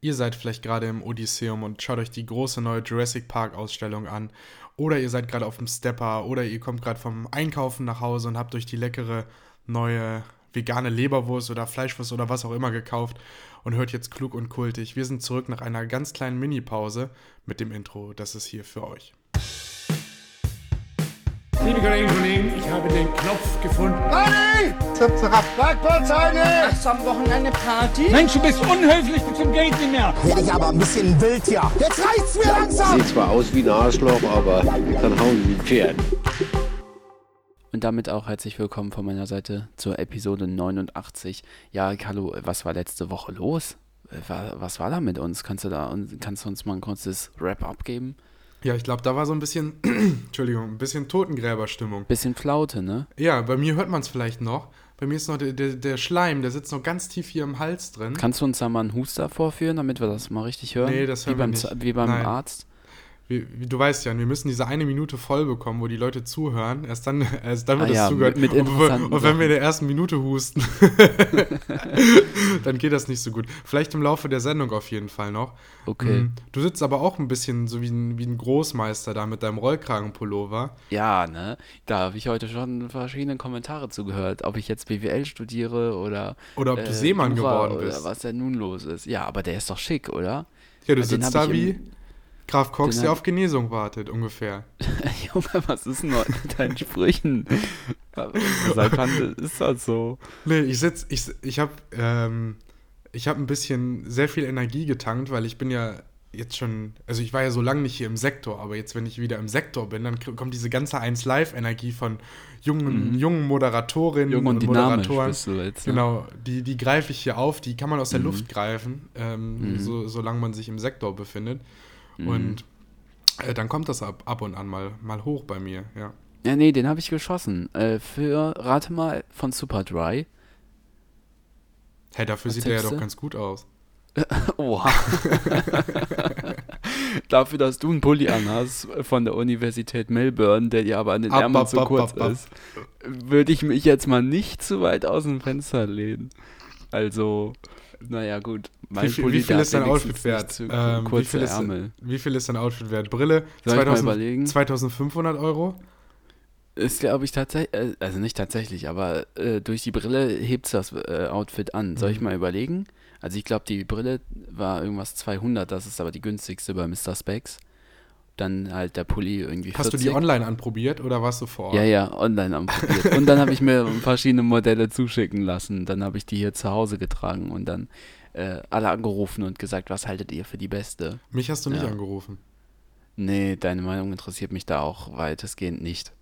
ihr seid vielleicht gerade im Odysseum und schaut euch die große neue Jurassic Park Ausstellung an. Oder ihr seid gerade auf dem Stepper oder ihr kommt gerade vom Einkaufen nach Hause und habt euch die leckere neue vegane Leberwurst oder Fleischwurst oder was auch immer gekauft und hört jetzt klug und kultig. Wir sind zurück nach einer ganz kleinen Mini-Pause mit dem Intro. Das ist hier für euch. Liebe Kolleginnen und Kollegen, ich habe den Knopf gefunden. Nein! Zap! Hast du am Wochenende Party? Mensch, du bist unhöflich bis zum Geht nicht mehr. Werde ich aber ein bisschen wild hier. Jetzt reicht's mir langsam! Sieht zwar aus wie ein Arschloch, aber dann hauen sie ein Pferd. Und damit auch herzlich willkommen von meiner Seite zur Episode 89. Ja, Carlo, was war letzte Woche los? Äh, Was war da mit uns? Kannst du da kannst du uns mal ein kurzes Wrap-up geben? Ja, ich glaube, da war so ein bisschen, Entschuldigung, ein bisschen Totengräberstimmung. Bisschen Flaute, ne? Ja, bei mir hört man es vielleicht noch. Bei mir ist noch der, der, der Schleim, der sitzt noch ganz tief hier im Hals drin. Kannst du uns da mal einen Huster vorführen, damit wir das mal richtig hören? Nee, das hören wie wir beim, nicht. Wie beim Nein. Arzt? Wie, wie, du weißt ja, wir müssen diese eine Minute voll bekommen, wo die Leute zuhören. Erst dann, erst dann wird Ah das ja, zugehört. mit- mit und, und wenn wir in der ersten Minute husten, dann geht das nicht so gut. Vielleicht im Laufe der Sendung auf jeden Fall noch. Okay. Mm, Du sitzt aber auch ein bisschen so wie ein, wie ein Großmeister da mit deinem Rollkragenpullover. Ja, ne? Da habe ich heute schon verschiedene Kommentare zugehört, ob ich jetzt BWL studiere oder. Oder ob du äh, Seemann Jura geworden bist. Oder was denn nun los ist. Ja, aber der ist doch schick, oder? Ja, du sitzt da wie im- Graf Cox, den der auf Genesung wartet, ungefähr. Junge, was ist denn heute mit deinen Sprüchen? Seit wann ist das so? Nee, ich sitz, ich, ich habe ähm, ich hab ein bisschen sehr viel Energie getankt, weil ich bin ja jetzt schon, also ich war ja so lange nicht hier im Sektor, aber jetzt, wenn ich wieder im Sektor bin, dann kommt diese ganze 1 Live-Energie von jungen, jungen Moderatorinnen Mhm. Jung und dynamisch Moderatoren. jetzt. Ne? Genau, die, die greife ich hier auf, die kann man aus der Mhm. Luft greifen, ähm, Mhm. so, solange man sich im Sektor befindet. Mhm. Und äh, dann kommt das ab, ab und an mal, mal hoch bei mir, ja. Ja, nee, den habe ich geschossen. Äh, für, rate mal, von Superdry. Hey, dafür Was sieht der ja doch ganz gut aus. Oha. Dafür, dass du einen Pulli anhast von der Universität Melbourne, der dir aber an den Ab, Ärmeln zu ab, kurz ab, ab. ist, würde ich mich jetzt mal nicht zu weit aus dem Fenster lehnen. Also, naja, gut. Mein Wie viel, Pulli, wie viel der ist dein Outfit wert? nicht Zu Ähm, wie, kurze viel ist, Ärmel. wie viel ist dein Outfit wert? Brille? Soll ich mal 2000 überlegen? 2500 Euro? Ist, glaube ich, tatsächlich, äh, also nicht tatsächlich, aber äh, durch die Brille hebt das äh, Outfit an. Soll ich Mhm. mal überlegen? Also ich glaube, die Brille war irgendwas 200, das ist aber die günstigste bei Mr. Specs. Dann halt der Pulli irgendwie 40. Hast du die online anprobiert oder warst du vor Ort? Ja, ja, online anprobiert. und dann habe ich mir verschiedene Modelle zuschicken lassen. Dann habe ich die hier zu Hause getragen und dann äh, alle angerufen und gesagt, was haltet ihr für die beste? Mich hast du nicht Ja. angerufen. Nee, deine Meinung interessiert mich da auch weitestgehend nicht.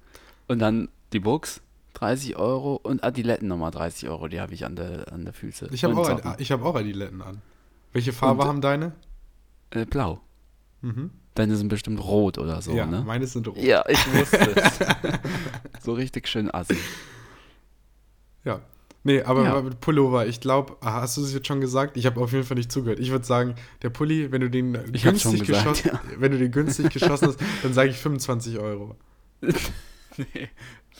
Und dann die Books, 30 Euro und Adiletten nochmal 30 Euro, die habe ich an der, an der Füße. Ich habe auch, ich hab auch Adiletten an. Welche Farbe Und- haben deine? Äh, blau. Mhm. Deine sind bestimmt rot oder so, ja, ne? meine sind rot. Ja, ich wusste es. so richtig schön assi. Ja. Nee, aber Ja. mit Pullover, ich glaube, hast du es jetzt schon gesagt? Ich habe auf jeden Fall nicht zugehört. Ich würde sagen, der Pulli, wenn du den Ich günstig gesagt, geschossen, wenn du den günstig geschossen hast, dann sage ich 25 Euro. Nee,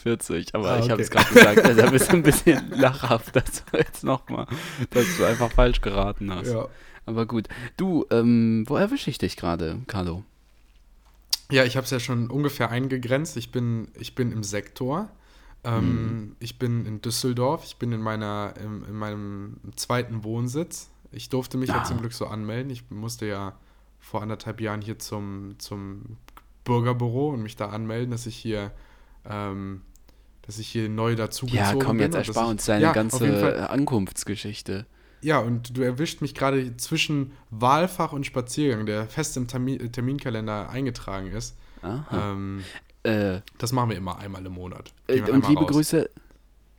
40, aber Ah, ich habe okay. es gerade gesagt, also da bist du ein bisschen lachhaft, dass du jetzt nochmal, dass du einfach falsch geraten hast. Ja. Aber gut. Du, ähm, wo erwische ich dich gerade, Carlo? Ja, ich habe es ja schon ungefähr eingegrenzt. Ich bin, ich bin im Sektor. Ähm, Mhm. Ich bin in Düsseldorf. Ich bin in, meiner, in, in meinem zweiten Wohnsitz. Ich durfte mich ja Ah. zum Glück so anmelden. Ich musste ja vor anderthalb Jahren hier zum, zum Bürgerbüro und mich da anmelden, dass ich hier, ähm, dass ich hier neu dazugezogen Ja, bin. komm, jetzt erspar uns deine ja, ganze. Ankunftsgeschichte. Ja, und du erwischt mich gerade zwischen Wahlfach und Spaziergang, der fest im Termin, Terminkalender eingetragen ist. Aha. Ähm, Äh, das machen wir immer einmal im Monat. Äh, und liebe raus. Grüße,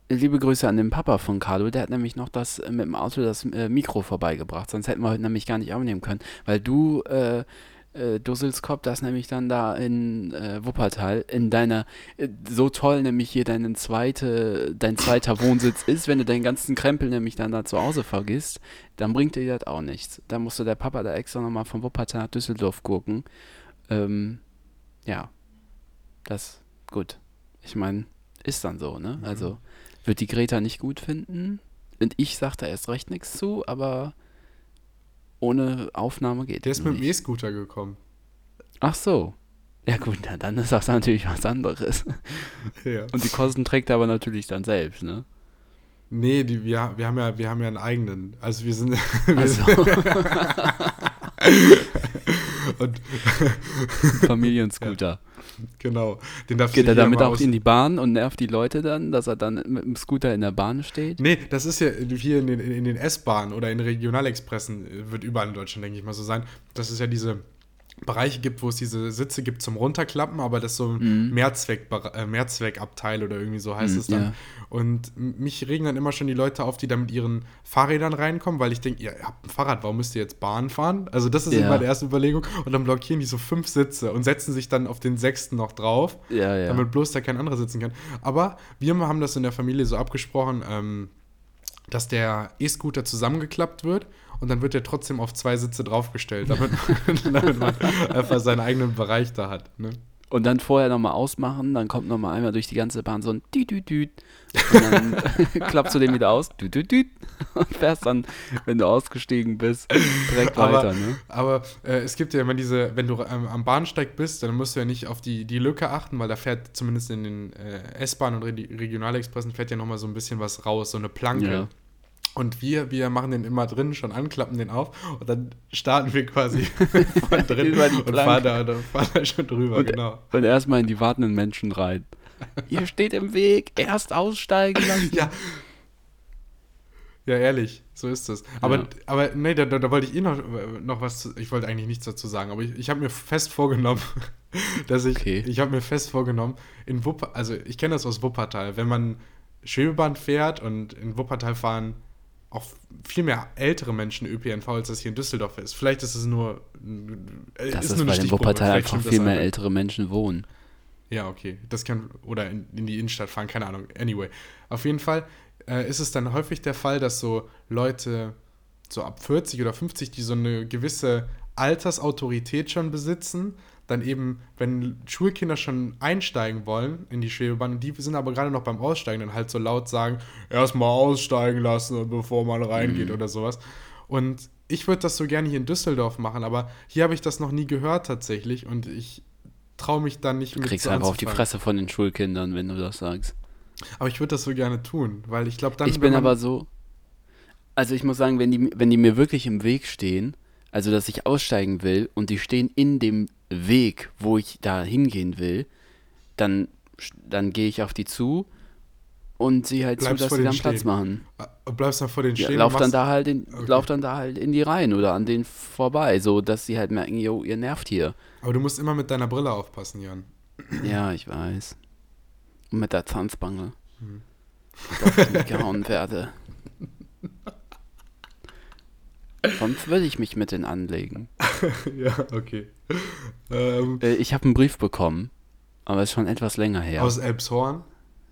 liebe Grüße an den Papa von Carlo, der hat nämlich noch das äh, mit dem Auto das äh, Mikro vorbeigebracht, sonst hätten wir heute nämlich gar nicht aufnehmen können, weil du, äh, äh, Dusselskopf, das nämlich dann da in äh, Wuppertal, in deiner, äh, so toll nämlich hier deinen zweite, dein zweiter Wohnsitz ist, wenn du deinen ganzen Krempel nämlich dann da zu Hause vergisst, dann bringt dir das auch nichts. Da musste der Papa da extra nochmal von Wuppertal nach Düsseldorf gucken. Ähm, ja, das, gut. Ich meine, ist dann so, ne? Also, wird die Greta nicht gut finden. Und ich sag da erst recht nichts zu, aber ohne Aufnahme geht. Der ist mit dem. E-Scooter gekommen. Ach so. Ja gut, na, dann ist das natürlich was anderes. Ja. Und die Kosten trägt er aber natürlich dann selbst, ne? Nee, die, wir, wir, haben ja, wir haben ja einen eigenen. Also wir sind. Wir Also, und Familienscooter. genau. Den darf Geht er damit auch in die Bahn und nervt die Leute dann, dass er dann mit dem Scooter in der Bahn steht? Nee, das ist ja hier in den, in den S-Bahnen oder in Regionalexpressen, äh, wird überall in Deutschland, denke ich mal, so sein, dass es ja diese Bereiche gibt, wo es diese Sitze gibt zum Runterklappen, aber das ist so ein Mehrzweck, äh, Mehrzweckabteil oder irgendwie so heißt Mhm, es dann. ja. Und mich regen dann immer schon die Leute auf, die da mit ihren Fahrrädern reinkommen, weil ich denke, ihr habt ein Fahrrad, warum müsst ihr jetzt Bahn fahren? Also das ist Ja. immer die erste Überlegung. Und dann blockieren die so fünf Sitze und setzen sich dann auf den sechsten noch drauf Ja, ja. damit bloß da kein anderer sitzen kann. Aber wir haben das in der Familie so abgesprochen, ähm, dass der E-Scooter zusammengeklappt wird und dann wird er trotzdem auf zwei Sitze draufgestellt, damit, damit man einfach seinen eigenen Bereich da hat. Ne? Und dann vorher nochmal ausmachen, dann kommt nochmal einmal durch die ganze Bahn so ein Düt-Düt-Düt. Und dann klappst du den wieder aus, Düt-Düt-Düt. Und fährst dann, wenn du ausgestiegen bist, direkt weiter, Aber, ne? aber äh, es gibt ja immer diese, wenn du ähm, am Bahnsteig bist, dann musst du ja nicht auf die, die Lücke achten, weil da fährt zumindest in den äh, S-Bahnen und Re Regionalexpressen fährt ja nochmal so ein bisschen was raus, so eine Planke. Ja. Und wir, wir machen den immer drin, schon anklappen den auf und dann starten wir quasi von drin und fahren da, fahren da schon drüber, Und, genau. und erstmal in die wartenden Menschen rein. Ihr steht im Weg, erst aussteigen lassen. Ja. Ja, ehrlich, so ist es. Aber, Ja. aber nee, da, da, da wollte ich eh noch, noch was, zu, ich wollte eigentlich nichts dazu sagen, aber ich, ich habe mir fest vorgenommen, dass ich, Okay. ich habe mir fest vorgenommen, in Wuppertal, also ich kenne das aus Wuppertal, wenn man Schwebebahn fährt und in Wuppertal fahren auch viel mehr ältere Menschen ÖPNV, als das hier in Düsseldorf ist. Vielleicht ist es nur, äh, Das ist, nur eine weil in Stichprobe, Wuppertal einfach viel mehr einfach. ältere Menschen wohnen. Ja, okay. Das kann. Oder in, in die Innenstadt fahren, keine Ahnung. Anyway. Auf jeden Fall äh, ist es dann häufig der Fall, dass so Leute so ab 40 oder 50, die so eine gewisse Altersautorität schon besitzen, dann eben, wenn Schulkinder schon einsteigen wollen in die Schwebebahn, und die sind aber gerade noch beim Aussteigen, dann halt so laut sagen, erstmal aussteigen lassen, bevor man reingeht oder sowas. Und ich würde das so gerne hier in Düsseldorf machen, aber hier habe ich das noch nie gehört tatsächlich und ich traue mich dann nicht Du mit kriegst so einfach auf die. Fresse von den Schulkindern, wenn du das sagst. Aber ich würde das so gerne tun, weil ich glaube dann. ich bin aber so. Also ich muss sagen, wenn die, wenn die mir wirklich im Weg stehen, also dass ich aussteigen will und die stehen in dem Weg, wo ich da hingehen will, dann, dann gehe ich auf die zu und sehe halt Bleibst zu, dass sie dann Platz stehen. machen. Äh, bleibst dann vor den Ja, stehen. lauf und dann da halt in, Okay. lauf dann da halt in die Reihen oder an denen vorbei, so dass sie halt merken, jo, ihr nervt hier. Aber du musst immer mit deiner Brille aufpassen, Jan. Ja, ich weiß. Und mit der Zanzbange. Hm. Dass ich nicht gehauen werde. Sonst würde ich mich mit denen anlegen. ja, okay. Ähm, Äh, ich habe einen Brief bekommen, aber ist schon etwas länger her. Aus Elbshorn?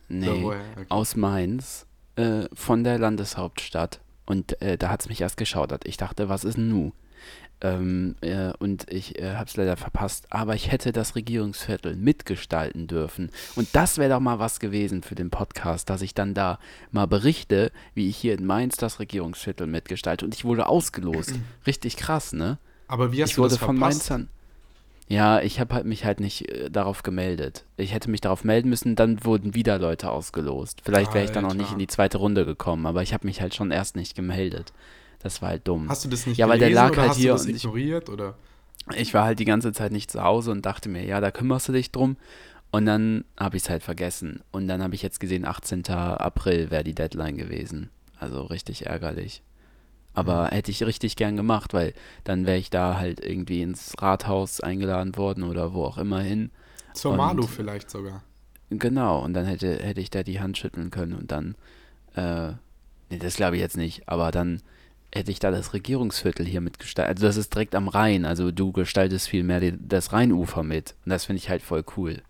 nee? Okay. aus Mainz, äh, von der Landeshauptstadt. Und äh, da hat es mich erst geschaudert. Ich dachte, was ist denn nu? Ähm, äh, und ich äh, habe es leider verpasst. Aber ich hätte das Regierungsviertel mitgestalten dürfen. Und das wäre doch mal was gewesen für den Podcast, dass ich dann da mal berichte, wie ich hier in Mainz das Regierungsviertel mitgestalte. Und ich wurde ausgelost. Richtig krass, ne? Aber wie hast ich du wurde das von verpasst? Mainzern. Ja, ich habe halt mich halt nicht äh, darauf gemeldet. Ich hätte mich darauf melden müssen, dann wurden wieder Leute ausgelost. Vielleicht wäre ich dann auch nicht in die zweite Runde gekommen, aber ich habe mich halt schon erst nicht gemeldet. Das war halt dumm. Hast du das nicht Ja, weil der gelesen lag oder halt hast hier du das und ich- ignoriert? Oder? Ich war halt die ganze Zeit nicht zu Hause und dachte mir, ja, da kümmerst du dich drum. Und dann habe ich es halt vergessen. Und dann habe ich jetzt gesehen, 18. April wäre die Deadline gewesen. Also richtig ärgerlich. Aber Mhm. hätte ich richtig gern gemacht, weil dann wäre ich da halt irgendwie ins Rathaus eingeladen worden oder wo auch immer hin. Zur Malu vielleicht sogar. Genau, und dann hätte, hätte ich da die Hand schütteln können und dann, äh, nee, das glaube ich jetzt nicht, aber dann hätte ich da das Regierungsviertel hier mitgestaltet. Also das ist direkt am Rhein, also du gestaltest viel mehr das Rheinufer mit. Und das finde ich halt voll cool.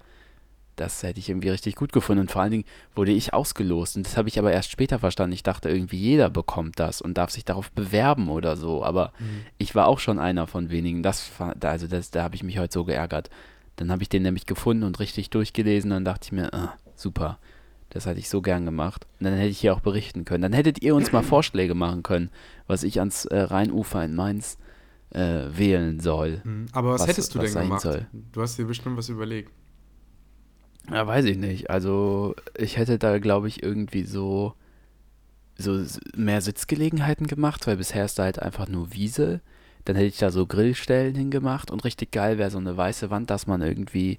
Das hätte ich irgendwie richtig gut gefunden. Und vor allen Dingen wurde ich ausgelost. Und das habe ich aber erst später verstanden. Ich dachte irgendwie, jeder bekommt das und darf sich darauf bewerben oder so. Aber ich war auch schon einer von wenigen. Das, also das, da habe ich mich heute so geärgert. Dann habe ich den nämlich gefunden und richtig durchgelesen. Dann dachte ich mir, ah, super. Das hätte ich so gern gemacht. Und dann hätte ich hier auch berichten können. Dann hättet ihr uns mal Vorschläge machen können, was ich ans äh, Rheinufer in Mainz äh, wählen soll. Mhm. Aber was, Was- hättest du was denn sein gemacht? soll. Du hast dir bestimmt was überlegt. Ja, weiß ich nicht. Also ich hätte da, glaube ich, irgendwie so, so mehr Sitzgelegenheiten gemacht, weil bisher ist da halt einfach nur Wiese. Dann hätte ich da so Grillstellen hingemacht und richtig geil wäre so eine weiße Wand, dass man irgendwie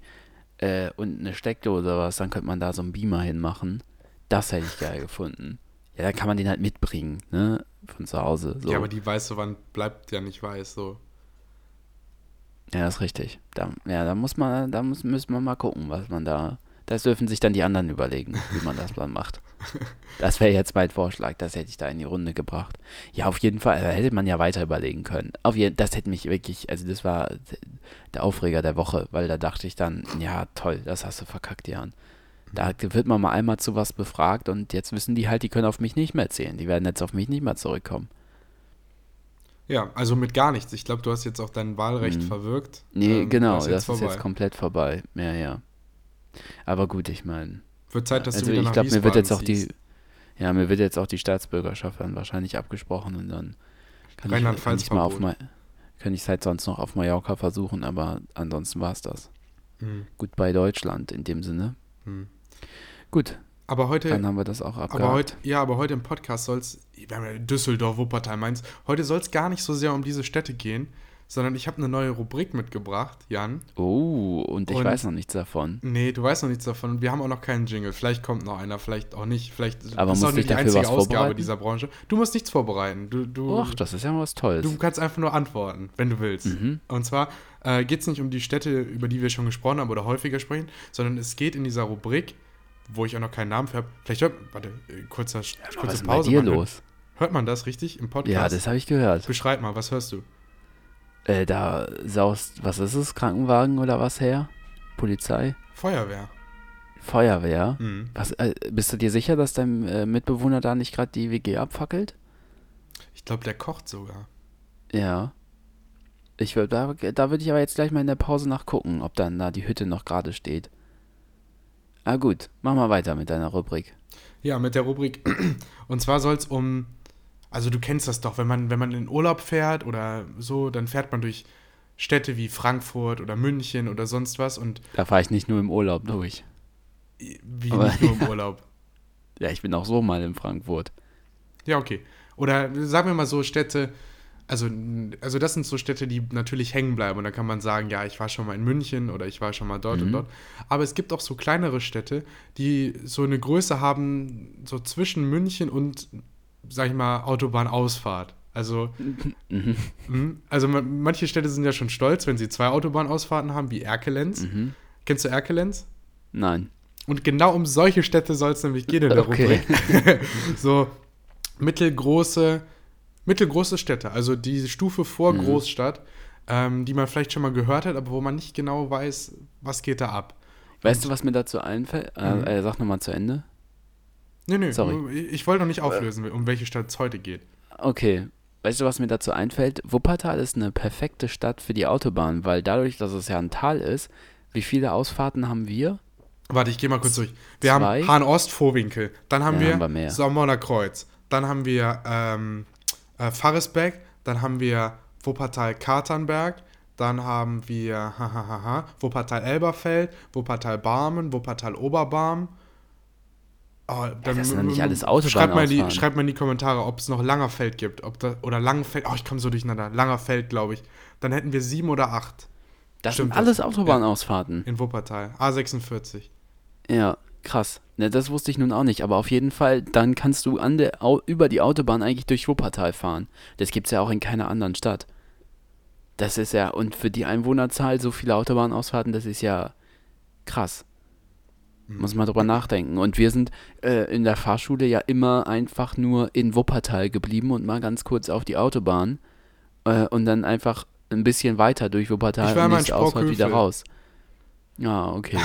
äh, und eine Steckdose oder was, dann könnte man da so einen Beamer hinmachen. Das hätte ich geil gefunden. Ja, dann kann man den halt mitbringen, ne? Von zu Hause. So. Ja, aber die weiße Wand bleibt ja nicht weiß, so. Ja, das ist richtig. Da, ja, da muss man, da muss, müssen wir mal gucken, was man da. Das dürfen sich dann die anderen überlegen, wie man das dann macht. Das wäre jetzt mein Vorschlag, das hätte ich da in die Runde gebracht. Ja, auf jeden Fall, da hätte man ja weiter überlegen können. Auf jeden, das hätte mich wirklich, also das war der Aufreger der Woche, weil da dachte ich dann, ja toll, das hast du verkackt, Jan. Da wird man mal einmal zu was befragt und jetzt wissen die halt, die können auf mich nicht mehr zählen. Die werden jetzt auf mich nicht mehr zurückkommen. Ja, also mit gar nichts. Ich glaube, du hast jetzt auch dein Wahlrecht verwirkt. Mhm. Nee, Ähm, genau, das das ist ist vorbei. jetzt komplett vorbei. Ja, ja. Aber gut, ich meine. Wird Zeit, dass also du wieder ich glaube, mir wird jetzt auch die, ja, mir wird jetzt auch die Staatsbürgerschaft dann wahrscheinlich abgesprochen und dann kann ich, kann ich mal auf Verbot. Ma kann ich es halt sonst noch auf Mallorca versuchen, aber ansonsten war es das. Hm, Gut bei Deutschland in dem Sinne. hm. Gut, Aber heute, dann haben wir das auch aber abgehakt. heute, ja, aber heute im Podcast soll es, wir haben ja Düsseldorf, Wuppertal, Mainz, heute soll es gar nicht so sehr um diese Städte gehen, sondern ich habe eine neue Rubrik mitgebracht, Jan. Oh, und ich Und- weiß noch nichts davon. Nee, du weißt noch nichts davon. Wir haben auch noch keinen Jingle. Vielleicht kommt noch einer, vielleicht auch nicht. Vielleicht Aber ist auch nicht ich die einzige was Ausgabe dieser Branche. Du musst nichts vorbereiten. Du, du, Och, das ist ja mal was Tolles. du kannst einfach nur antworten, wenn du willst. Mhm. Und zwar äh, geht es nicht um die Städte, über die wir schon gesprochen haben oder häufiger sprechen, sondern es geht in dieser Rubrik, wo ich auch noch keinen Namen für habe. Vielleicht hört, warte, äh, kurzer, was kurze ist bei Pause. dir man los? Hört, hört man das richtig im Podcast? Ja, das habe ich gehört. Beschreib mal, was hörst du? Äh, da saust, was ist es? Krankenwagen oder was her? Polizei? Feuerwehr. Feuerwehr? Mhm. Was, äh, bist du dir sicher, dass dein äh, Mitbewohner da nicht gerade die WG abfackelt? Ich glaube, der kocht sogar. Ja. Ich würd, da da würde ich aber jetzt gleich mal in der Pause nachgucken, ob dann da die Hütte noch gerade steht. Ah gut, mach mal weiter mit deiner Rubrik. Ja, mit der Rubrik. Und zwar soll es um. Also du kennst das doch, wenn man, wenn man in Urlaub fährt oder so, dann fährt man durch Städte wie Frankfurt oder München oder sonst was und Da fahre ich nicht nur im Urlaub durch. wie Aber- nicht nur im Urlaub. Ja, ich bin auch so mal in Frankfurt. Ja, okay. Oder sagen wir mal so Städte, also, also das sind so Städte, die natürlich hängen bleiben. Und da kann man sagen, ja, ich war schon mal in München oder ich war schon mal dort und dort. Aber es gibt auch so kleinere Städte, die so eine Größe haben, so zwischen München und, sag ich mal, Autobahnausfahrt. Also, Mhm. also man, manche Städte sind ja schon stolz, wenn sie zwei Autobahnausfahrten haben, wie Erkelenz. Mhm. Kennst du Erkelenz? Nein. Und genau um solche Städte soll es nämlich gehen in der Okay. Rubrik. so mittelgroße, mittelgroße Städte, also die Stufe vor Mhm. Großstadt, ähm, die man vielleicht schon mal gehört hat, aber wo man nicht genau weiß, was geht da ab. Weißt du, was mir dazu einfällt? Mhm. Äh, äh, sag nochmal zu Ende. Nee, nee, Sorry. ich wollte noch nicht auflösen, um welche Stadt es heute geht. Okay. Weißt du, was mir dazu einfällt? Wuppertal ist eine perfekte Stadt für die Autobahn, weil dadurch, dass es ja ein Tal ist, wie viele Ausfahrten haben wir? Warte, ich gehe mal kurz durch. Wir Zwei? haben Hahn-Ost, Vorwinkel, dann haben Ja, wir haben wir. Sommerner Kreuz, dann haben wir ähm, äh, Faresbeck, dann haben wir Wuppertal-Katernberg, dann haben wir Wuppertal-Elberfeld, Wuppertal-Barmen, Wuppertal-Oberbarm. Oh, dann das sind nicht alles m- schreibt mal, in die, schreibt mal in die Kommentare, ob es noch Langerfeld gibt. Ob da, oder Langenfeld. Oh, ich komme so durcheinander. Langerfeld, glaube ich. Dann hätten wir sieben oder acht Das Stimmt, sind alles das- Autobahnausfahrten. in Wuppertal. A46. Ja, krass. Ne, das wusste ich nun auch nicht, aber auf jeden Fall, dann kannst du an der, au, über die Autobahn eigentlich durch Wuppertal fahren. Das gibt's ja auch in keiner anderen Stadt. Das ist ja, und für die Einwohnerzahl so viele Autobahnausfahrten, das ist ja krass. Muss man drüber nachdenken. Und wir sind äh, in der Fahrschule ja immer einfach nur in Wuppertal geblieben und mal ganz kurz auf die Autobahn äh, und dann einfach ein bisschen weiter durch Wuppertal Ich war und nächste Ausfahrt wieder raus. Ja, okay.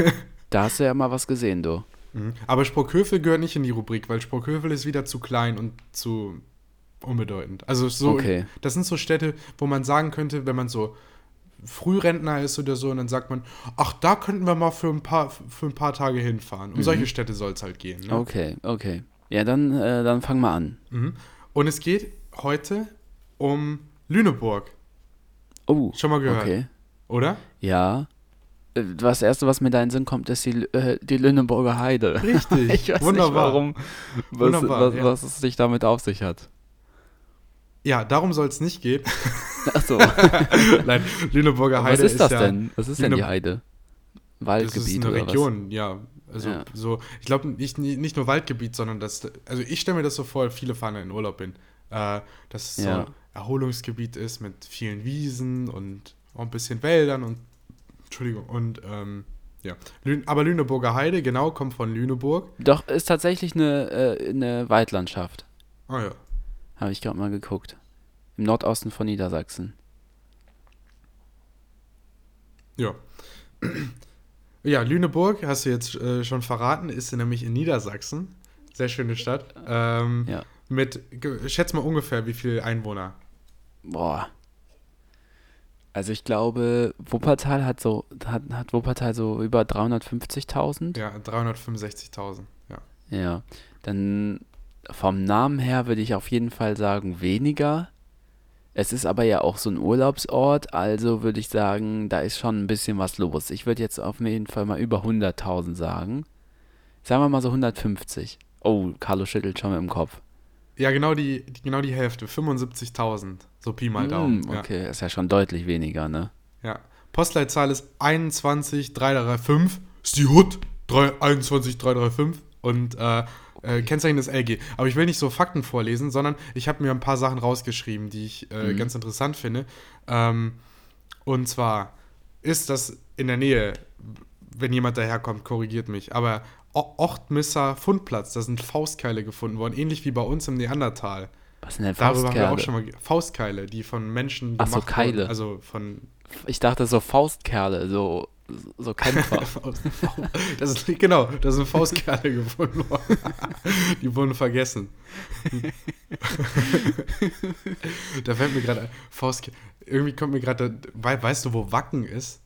da hast du ja mal was gesehen, du. Mhm. Aber Sprockhövel gehört nicht in die Rubrik, weil Sprockhövel ist wieder zu klein und zu unbedeutend. Also so, Okay. das sind so Städte, wo man sagen könnte, wenn man so Frührentner ist oder so, und dann sagt man, ach, da könnten wir mal für ein paar, für ein paar Tage hinfahren. Um solche Städte soll es halt gehen. Ne? Okay, okay. Ja, dann, äh, dann fang mal an. Mhm. Und es geht heute um Lüneburg. Oh, Schon mal gehört. okay. Oder? Ja. Äh, Das erste, was mir da in den Sinn kommt, ist die, äh, die Lüneburger Heide. Richtig. Ich weiß Wunderbar. nicht warum, was, Wunderbar, was, ja. was es sich damit auf sich hat. Ja, darum soll es nicht gehen. Achso, Nein, Lüneburger was Heide ist das ja, denn? Was ist denn die Lüne- Heide? Das Waldgebiet ist eine oder Region, ja. Also Ja. so, ich glaube nicht, nicht nur Waldgebiet, sondern das, also ich stelle mir das so vor, viele fahren in Urlaub hin, äh, dass es so Ja. ein Erholungsgebiet ist mit vielen Wiesen und auch ein bisschen Wäldern und Entschuldigung und ähm, ja. Lün aber Lüneburger Heide, genau, kommt von Lüneburg. was? Doch, ist tatsächlich eine, äh, eine Waldlandschaft. Ah ja. Habe ich gerade mal geguckt. Im Nordosten von Niedersachsen. Ja. Ja, Lüneburg, hast du jetzt äh, schon verraten, ist nämlich in Niedersachsen. Sehr schöne Stadt. Ähm, Ja. Mit, schätz mal ungefähr, wie viele Einwohner. Boah. Also ich glaube, Wuppertal hat so, hat, hat Wuppertal so über 350.000. Ja, 365.000. Ja. Ja. Dann vom Namen her würde ich auf jeden Fall sagen weniger. Es ist aber ja auch so ein Urlaubsort, also würde ich sagen, da ist schon ein bisschen was los. Ich würde jetzt auf jeden Fall mal über 100.000 sagen. Sagen wir mal so 150. Oh, Carlo schüttelt schon mit dem Kopf. Ja, genau die, genau die Hälfte, 75.000. So Pi mal Daumen. Mm, okay, ist ja schon deutlich weniger, ne? Ja. ja. Postleitzahl ist 21335. Ist die Hut 3, 21335. Und äh, äh, Kennzeichen ist LG. Aber ich will nicht so Fakten vorlesen, sondern ich habe mir ein paar Sachen rausgeschrieben, die ich äh, ganz interessant finde. Ähm, und zwar ist das in der Nähe, wenn jemand daherkommt, korrigiert mich, aber O- Ochtmisser Fundplatz, da sind Faustkeile gefunden worden, ähnlich wie bei uns im Neandertal. Was sind denn Darüber haben wir auch schon mal Faustkeile, die von Menschen Ach so, gemacht Keile. wurden. Also von Ich dachte so Faustkerle, so, so Kämpfer. das ist genau, da sind Faustkerle gefunden worden. die wurden vergessen. da fällt mir gerade ein, Faustkerle. Irgendwie kommt mir gerade, wei- weißt du, wo Wacken ist?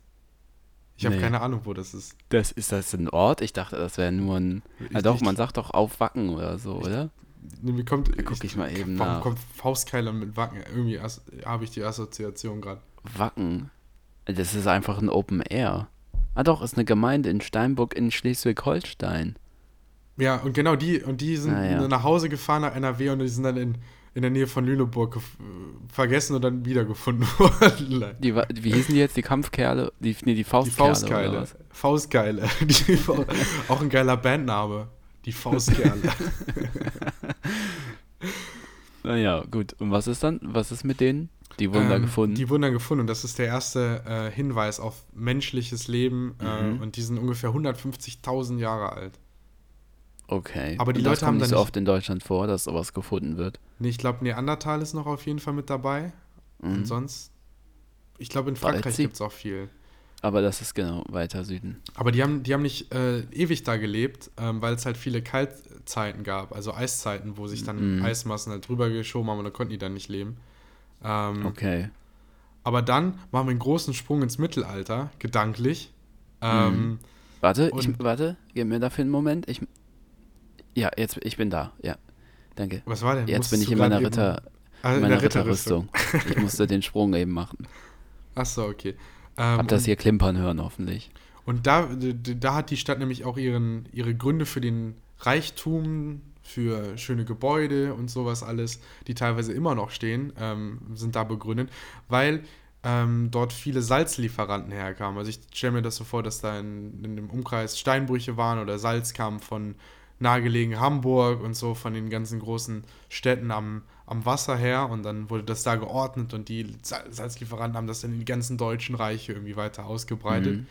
Ich habe Nee. keine Ahnung, wo das ist. Das ist das ein Ort? Ich dachte, das wäre nur ein. Ja Ich- doch, ich- man sagt doch aufwacken oder so, oder? Mir kommt, Guck ich mal eben Warum nach. kommt Faustkeile mit Wacken? Irgendwie habe ich die Assoziation gerade. Wacken. Das ist einfach ein Open Air. Ah doch, ist eine Gemeinde in Steinburg in Schleswig-Holstein. Ja, und genau die, und die sind Ah, ja. nach Hause gefahren nach NRW und die sind dann in, in der Nähe von Lüneburg vergessen und dann wiedergefunden worden. Die, wie hießen die jetzt? Die Kampfkerle? Die, nee, die Die Faustkerle. Oder Faustkeile. Faustkeile. Die, Fa- auch ein geiler Bandname. Die Faustkerle. Naja, gut. Und was ist dann? Was ist mit denen? Die wurden da Ähm, gefunden. Die wurden dann gefunden und das ist der erste äh, Hinweis auf menschliches Leben äh, Mhm. und die sind ungefähr 150.000 Jahre alt. okay. aber die Und das Leute kommt haben nicht da so oft in Deutschland vor, dass sowas gefunden wird. Nee, ich glaube, Neandertal ist noch auf jeden Fall mit dabei. Mhm. Und sonst, ich glaube, in Frankreich gibt es auch viel. Aber das ist genau weiter Süden. Aber die haben, die haben nicht äh, ewig da gelebt, ähm, weil es halt viele Kaltzeiten gab, also Eiszeiten, wo sich dann Mhm. Eismassen halt drüber geschoben haben und da konnten die dann nicht leben. Ähm, Okay. Aber dann machen wir einen großen Sprung ins Mittelalter, gedanklich. Ähm, Warte, ich, warte, gib mir dafür einen Moment. Ich, ja, jetzt, ich bin da, ja. Danke. Was war denn? Jetzt bin ich du in meiner, Ritter, Ah, in in meiner Ritterrüstung. Ich musste den Sprung eben machen. Achso, okay. Ähm, Hab das hier klimpern hören, hoffentlich. Und da, da hat die Stadt nämlich auch ihren, ihre Gründe für den Reichtum, für schöne Gebäude und sowas alles, die teilweise immer noch stehen, ähm, sind da begründet, weil ähm, dort viele Salzlieferanten herkamen. Also ich stelle mir das so vor, dass da in, in dem Umkreis Steinbrüche waren oder Salz kam von nahegelegen Hamburg und so von den ganzen großen Städten am, am Wasser her und dann wurde das da geordnet und die Sal- Salzlieferanten haben das dann in die ganzen deutschen Reiche irgendwie weiter ausgebreitet. Mhm.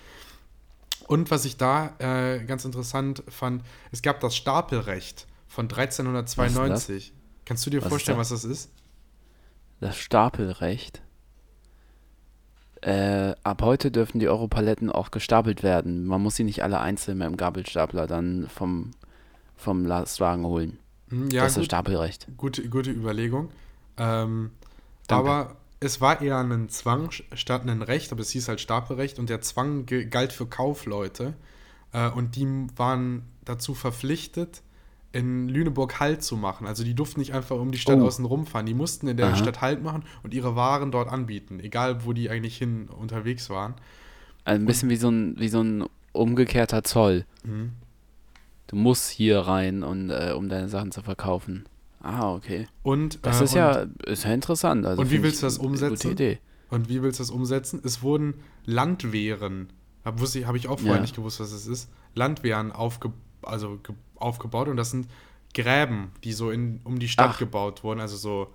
Und was ich da äh, ganz interessant fand, es gab das Stapelrecht von 1392. Kannst du dir Was vorstellen, was das ist? Das Stapelrecht. Äh, ab heute dürfen die Europaletten auch gestapelt werden. Man muss sie nicht alle einzeln mit dem Gabelstapler dann vom, vom Lastwagen holen. Hm, Ja, das ist das gut, Stapelrecht. gute, gute Überlegung. Ähm, aber es war eher ein Zwang statt ein Recht, aber es hieß halt Stapelrecht und der Zwang galt für Kaufleute. Äh, und die waren dazu verpflichtet, in Lüneburg Halt zu machen. Also die durften nicht einfach um die Stadt Oh. außen rumfahren. Die mussten in der Aha. Stadt Halt machen und ihre Waren dort anbieten, egal wo die eigentlich hin unterwegs waren. Also ein bisschen wie so ein, wie so ein umgekehrter Zoll. Mhm. Du musst hier rein, und, äh, um deine Sachen zu verkaufen. Ah, okay. Und, Das äh, ist und, ja, ist ja interessant. Also und wie willst du das umsetzen? Gute Idee. Und wie willst du das umsetzen? Es wurden Landwehren, habe ich, hab ich auch vorher Ja. nicht gewusst, was es ist, Landwehren aufge, also aufgebaut und das sind Gräben, die so in, um die Stadt Ach. gebaut wurden, also so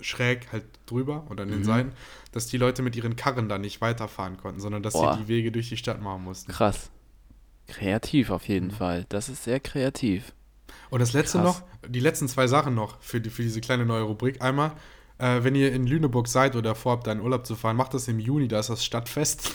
schräg halt drüber und an den Mhm. Seiten, dass die Leute mit ihren Karren da nicht weiterfahren konnten, sondern dass Boah. sie die Wege durch die Stadt machen mussten. Krass. Kreativ auf Mhm. jeden Fall. Das ist sehr kreativ. Und das letzte Krass. noch, die letzten zwei Sachen noch für, die, für diese kleine neue Rubrik. Einmal, äh, wenn ihr in Lüneburg seid oder vorhabt, da in Urlaub zu fahren, macht das im Juni, da ist das Stadtfest.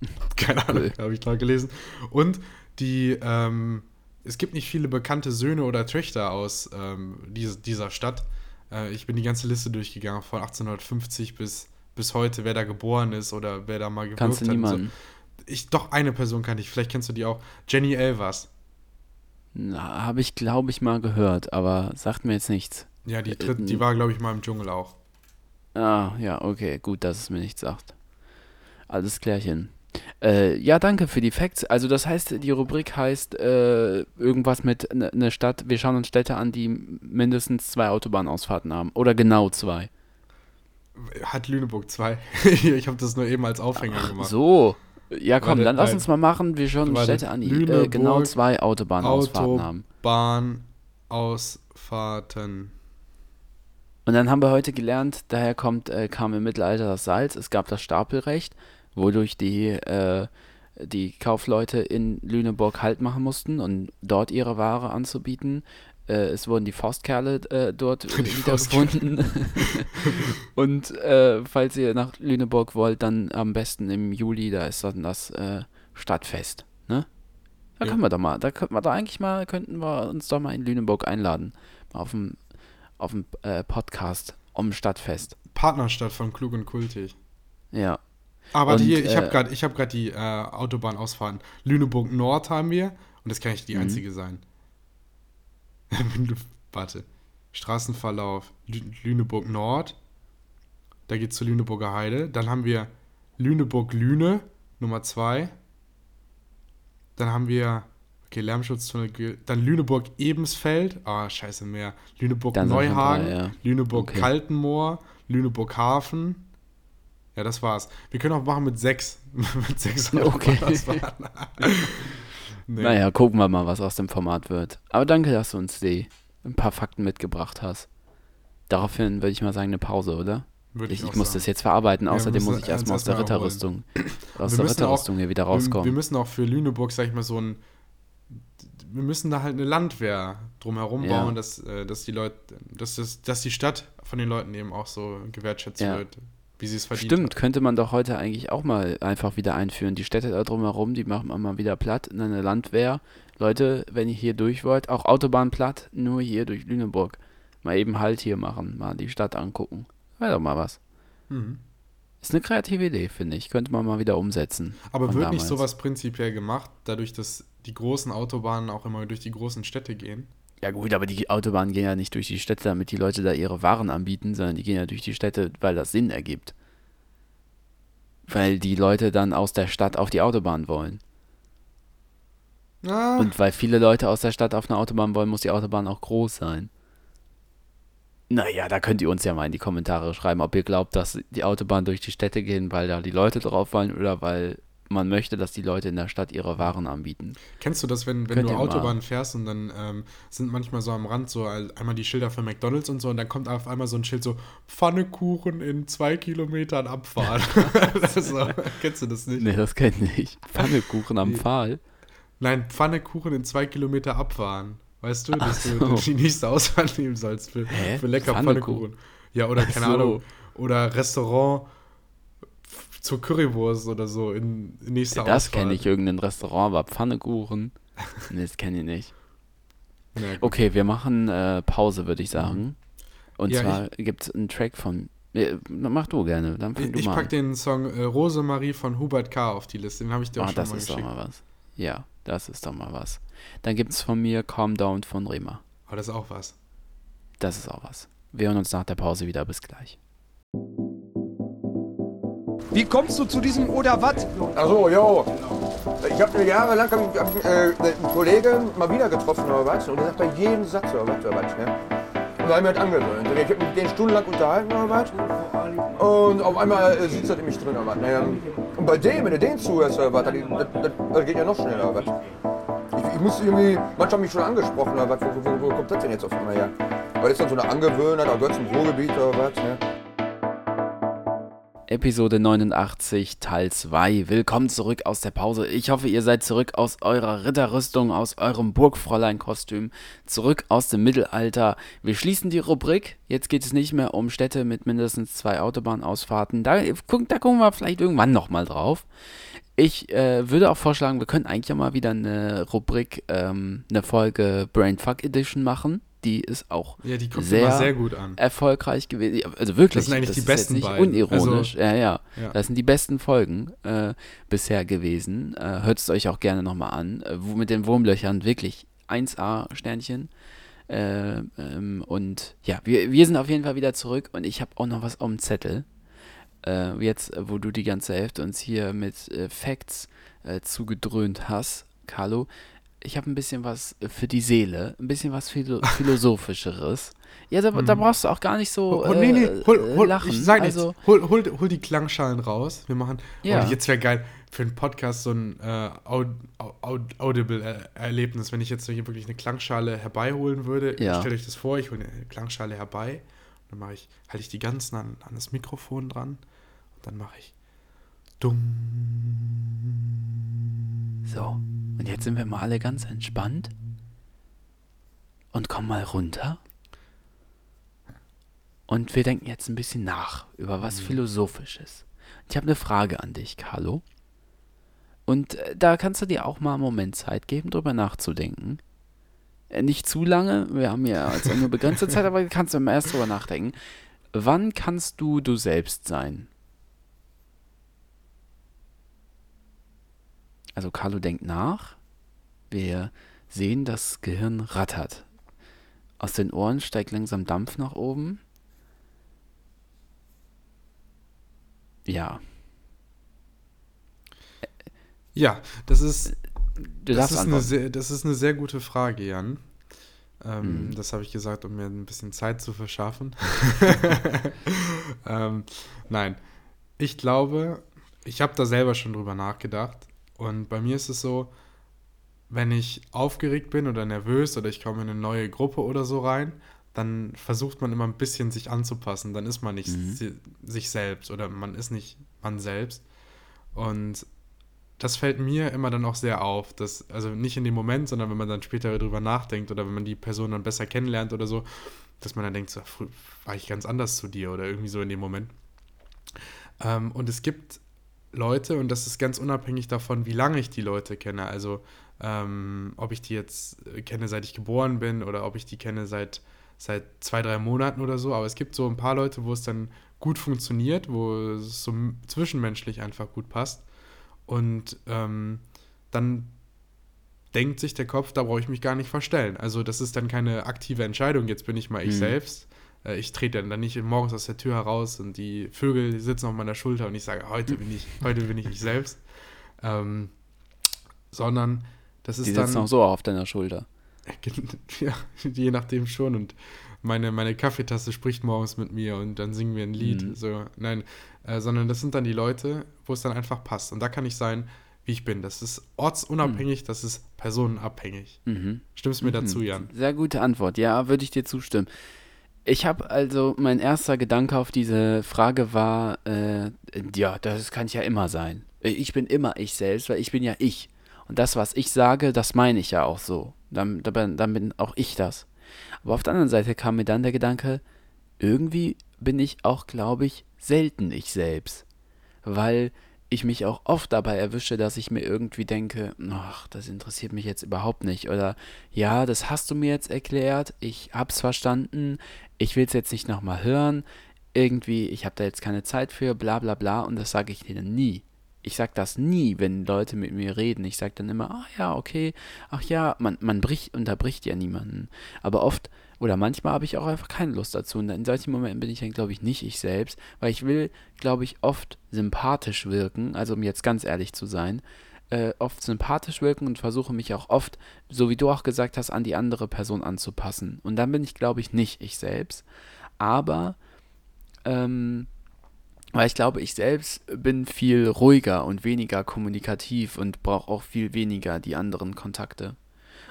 Keine Ahnung, Cool. habe ich gerade gelesen. Und die, ähm, es gibt nicht viele bekannte Söhne oder Töchter aus ähm, diese, dieser Stadt. Äh, ich bin die ganze Liste durchgegangen, von 1850 bis, bis heute, wer da geboren ist oder wer da mal gewirkt Kannst du hat. und so. niemanden. Ich, doch, eine Person kann ich, vielleicht kennst du die auch. Jenny Elvers. Habe ich, glaube ich, mal gehört, aber sagt mir jetzt nichts. Ja, die, Äh, tritt, die war, glaube ich, mal im Dschungel auch. Ah, ja, okay, gut, dass es mir nichts sagt. Alles klärchen. Äh, ja, danke für die Facts. Also das heißt, die Rubrik heißt äh, irgendwas mit einer ne Stadt. Wir schauen uns Städte an, die mindestens zwei Autobahnausfahrten haben. Oder genau zwei. Hat Lüneburg zwei. ich habe das nur eben als Aufhänger gemacht. So. Ja, komm, Warte, dann lass nein. uns mal machen. Wir schauen uns Städte an, die äh, genau zwei Autobahnausfahrten haben. Autobahnausfahrten. Und dann haben wir heute gelernt, daher kommt, äh, kam im Mittelalter das Salz, es gab das Stapelrecht, wodurch die, äh, die Kaufleute in Lüneburg Halt machen mussten und dort ihre Ware anzubieten. Äh, es wurden die Faustkerle äh, dort wiedergefunden. und äh, falls ihr nach Lüneburg wollt, dann am besten im Juli, da ist dann das äh, Stadtfest. Ne? Da Ja. können wir doch mal, da könnten wir da eigentlich mal, könnten wir uns doch mal in Lüneburg einladen. Mal auf dem auf dem äh, Podcast um Stadtfest. Partnerstadt von Klug und Kultig. Ja. Aber Und, hier, ich habe äh, gerade hab grad die äh, Autobahnausfahrten. Lüneburg Nord haben wir. Und das kann nicht die Mhm. einzige sein. Warte. Straßenverlauf Lü Lüneburg Nord. Da geht's zur Lüneburger Heide. Dann haben wir Lüneburg-Lüne, Nummer 2. Dann haben wir, okay, Lärmschutztunnel, dann Lüneburg-Ebensfeld. Ah, scheiße, mehr. Dann sind schon Lüneburg-Neuhagen, drei, ja. Lüneburg-Kaltenmoor, Lüneburg-Hafen. Ja, das war's. Wir können auch machen mit sechs. mit sechs Okay. Nee. Naja, gucken wir mal, was aus dem Format wird. Aber danke, dass du uns die ein paar Fakten mitgebracht hast. Daraufhin würde ich mal sagen, eine Pause, oder? Würde Ich, ich muss sagen. das jetzt verarbeiten, wir außerdem müssen muss ich erstmal aus der Ritterrüstung, aus Wir der müssen auch- Ritterrüstung hier wieder Wir, wir rauskommen. müssen auch für Lüneburg, sag ich mal, so ein. Wir müssen da halt eine Landwehr drumherum Ja. bauen, dass, äh, dass die Leute, dass, das, dass die Stadt von den Leuten eben auch so gewertschätzt Ja. wird, wie sie es verdient Stimmt, könnte man doch heute eigentlich auch mal einfach wieder einführen. Die Städte da drumherum, die machen wir mal wieder platt in eine Landwehr. Leute, wenn ihr hier durch wollt, auch Autobahn platt, nur hier durch Lüneburg. Mal eben Halt hier machen, mal die Statt angucken. Wäre doch mal was. hat. Mhm. Ist eine kreative Idee, finde ich. Könnte man mal wieder umsetzen. Aber wird nicht damals. sowas prinzipiell gemacht, dadurch, dass die großen Autobahnen auch immer durch die großen Städte gehen? Ja gut, aber die Autobahnen gehen ja nicht durch die Städte, damit die Leute da ihre Waren anbieten, sondern die gehen ja durch die Städte, weil das Sinn ergibt. Weil die Leute dann aus der Stadt auf die Autobahn wollen. Ah, Und weil viele Leute aus der Stadt auf eine Autobahn wollen, muss die Autobahn auch groß sein. Naja, da könnt ihr uns ja mal in die Kommentare schreiben, ob ihr glaubt, dass die Autobahn durch die Städte gehen, weil da die Leute drauf wollen oder weil man möchte, dass die Leute in der Stadt ihre Waren anbieten. Kennst du das, wenn, wenn Könnt du ihr mal- Autobahn fährst und dann ähm, sind manchmal so am Rand so ein- einmal die Schilder für McDonalds und so und dann kommt auf einmal so ein Schild so Pfannekuchen in zwei Kilometern Abfahrt. so, kennst du das nicht? Nee, das kenne ich. Pfannekuchen am. Pfahl. Nein, Pfannekuchen in zwei Kilometer abfahren. Weißt du, dass Ach du so. die nächste Ausfahrt nehmen sollst für, Hä? für lecker Pfannekuchen? Pfannekuchen. Ja, oder keine so. Ahnung. Oder Restaurant zur Currywurst oder so in, nächster Das Ausfahrt. kenne ich, irgendein Restaurant war Pfannekuchen. Nee, das kenne ich nicht. Ja. Okay, wir machen äh, Pause, würde ich sagen. Und Ja, zwar gibt es einen Track von. Äh, mach du gerne, dann fang Ich, du ich mal pack an. den Song äh, Rosemarie von Hubert K. auf die Liste. Den habe ich dir auch Ah, schon das mal ist doch geschickt. mal was. Ja, das ist doch mal was. Dann gibt es von mir Calm Down von Rema. Aber das ist auch was. Das ist auch was. Wir hören uns nach der Pause wieder. Bis gleich. Wie kommst du zu diesem oder was? Achso, jo. Ich habe jahrelang hab hab äh, einen Kollegen mal wieder getroffen oder was und der sagt bei jedem Satz oder was oder was. Ne? Und da habe ich mir halt angewöhnt. Ich habe mit denen stundenlang unterhalten oder was. Und auf einmal äh, sitzt das in mich drin oder was. Ne? Und bei dem, wenn du den zuhörst oder was, das, das, das geht ja noch schneller oder was. Ich, ich muss irgendwie, manche haben mich schon angesprochen oder was. Wo, wo, wo kommt das denn jetzt auf einmal her? Weil das ist dann so eine Angewöhnheit, da gehört zum Ruhrgebiet oder was. Ne? Episode 89, Teil 2. Willkommen zurück aus der Pause. Ich hoffe, ihr seid zurück aus eurer Ritterrüstung, aus eurem Burgfräulein-Kostüm, zurück aus dem Mittelalter. Wir schließen die Rubrik. Jetzt geht es nicht mehr um Städte mit mindestens zwei Autobahnausfahrten. Da, da gucken wir vielleicht irgendwann nochmal drauf. Ich äh, würde auch vorschlagen, wir könnten eigentlich ja mal wieder eine Rubrik, ähm, eine Folge Brainfuck Edition machen die ist auch Ja, die sehr, sehr gut an. erfolgfolglich gewesen. Also wirklich, Das sind eigentlich die ist besten jetzt nicht beiden. unironisch. Also, ja, ja, ja. Das sind die besten Folgen äh, bisher gewesen. Äh, Hört es euch auch gerne nochmal an. Äh, wo, mit den Wurmlöchern wirklich 1A-Sternchen. Äh, ähm, und ja, wir, wir sind auf jeden Fall wieder zurück und ich habe auch noch was auf dem Zettel. Äh, jetzt, wo du die ganze Hälfte uns hier mit äh, Facts zugedröhnt hast, Carlo, ich habe ein bisschen was für die Seele, ein bisschen was Philo Philosophischeres. Ja, da, da brauchst du auch gar nicht so Oh, nee, nee, äh, hol, äh, hol, lachen. ich sag also, nichts. Hol, hol, hol die Klangschalen raus. Wir machen. Ja. Oh, jetzt wäre geil für einen Podcast so ein äh, Aud, Aud, Audible-Erlebnis, wenn ich jetzt so hier wirklich eine Klangschale herbeiholen würde. Ja. Stellt euch das vor, ich hole eine Klangschale herbei. Dann mache ich, halte ich die ganzen an, an das Mikrofon dran. Und dann mache ich. Dumm. So, und jetzt sind wir mal alle ganz entspannt. Und kommen mal runter. Und wir denken jetzt ein bisschen nach über was Philosophisches. Ich habe eine Frage an dich, Carlo. Und äh, da kannst du dir auch mal einen Moment Zeit geben, drüber nachzudenken. Äh, Nicht zu lange, wir haben ja also nur begrenzte Zeit, aber kannst du mal erst drüber nachdenken. Wann kannst du du selbst sein? Also Carlo denkt nach. Wir sehen, das Gehirn rattert. Aus den Ohren steigt langsam Dampf nach oben. Ja, Ja, das ist, das, ist eine sehr, das ist eine sehr gute Frage, Jan. Ähm, Mhm. Das habe ich gesagt, um mir ein bisschen Zeit zu verschaffen. ähm, nein, ich glaube, ich habe da selber schon drüber nachgedacht. Und bei mir ist es so, wenn ich aufgeregt bin oder nervös oder ich komme in eine neue Gruppe oder so rein, dann versucht man immer ein bisschen sich anzupassen. Dann ist man nicht Mhm. si sich selbst oder man ist nicht man selbst. Und das fällt mir immer dann auch sehr auf, dass, also nicht in dem Moment, sondern wenn man dann später darüber nachdenkt oder wenn man die Person dann besser kennenlernt oder so, dass man dann denkt, so, war ich ganz anders zu dir oder irgendwie so in dem Moment. Ähm, und es gibt Leute, und das ist ganz unabhängig davon, wie lange ich die Leute kenne, also ähm, ob ich die jetzt kenne, seit ich geboren bin oder ob ich die kenne seit, seit zwei, drei Monaten oder so, aber es gibt so ein paar Leute, wo es dann gut funktioniert, wo es so zwischenmenschlich einfach gut passt. Und ähm, dann denkt sich der Kopf, da brauche ich mich gar nicht verstellen. Also das ist dann keine aktive Entscheidung, jetzt bin ich mal ich Mhm. selbst. Äh, ich trete dann nicht morgens aus der Tür heraus und die Vögel die sitzen auf meiner Schulter und ich sage, heute bin ich, heute bin ich ich selbst. Ähm, sondern das ist Die dann sitzen auch so auf deiner Schulter. ja, je nachdem schon. Und meine, meine Kaffeetasse spricht morgens mit mir und dann singen wir ein Lied. Mhm. So, nein, äh, sondern das sind dann die Leute, wo es dann einfach passt. Und da kann ich sein, wie ich bin. Das ist ortsunabhängig, das ist personenabhängig. Mhm. Stimmst du mir Mhm. dazu, Jan? Sehr gute Antwort. Ja, würde ich dir zustimmen. Ich habe also, mein erster Gedanke auf diese Frage war, äh, ja, das kann ich ja immer sein. Ich bin immer ich selbst, weil ich bin ja ich. Und das, was ich sage, das meine ich ja auch so. Dann, dann, dann bin auch ich das. Aber auf der anderen Seite kam mir dann der Gedanke, irgendwie bin ich auch, glaube ich, selten ich selbst. Weil ich mich auch oft dabei erwische, dass ich mir irgendwie denke, ach, das interessiert mich jetzt überhaupt nicht. Oder ja, das hast du mir jetzt erklärt, ich hab's verstanden, ich will's jetzt nicht nochmal hören. Irgendwie, ich habe da jetzt keine Zeit für, bla bla bla. Und das sage ich dir nie. ich sag das nie, wenn Leute mit mir reden. Ich sag dann immer, ah ja, okay, ach ja, man, man bricht, unterbricht ja niemanden. Aber oft oder manchmal habe ich auch einfach keine Lust dazu. Und in solchen Momenten bin ich dann, glaube ich, nicht ich selbst, weil ich will, glaube ich, oft sympathisch wirken, also um jetzt ganz ehrlich zu sein, äh, oft sympathisch wirken und versuche mich auch oft, so wie du auch gesagt hast, an die andere Person anzupassen. Und dann bin ich, glaube ich, nicht ich selbst. Aber, ähm, weil ich glaube, ich selbst bin viel ruhiger und weniger kommunikativ und brauche auch viel weniger die anderen Kontakte.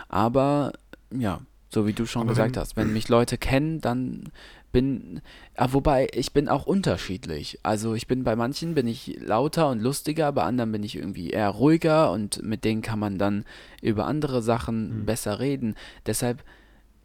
Aber, ja, so wie du schon Aber gesagt wenn- hast, wenn mich Leute kennen, dann bin, ah, wobei ich bin auch unterschiedlich. Also ich bin bei manchen bin ich lauter und lustiger, bei anderen bin ich irgendwie eher ruhiger und mit denen kann man dann über andere Sachen besser reden. Deshalb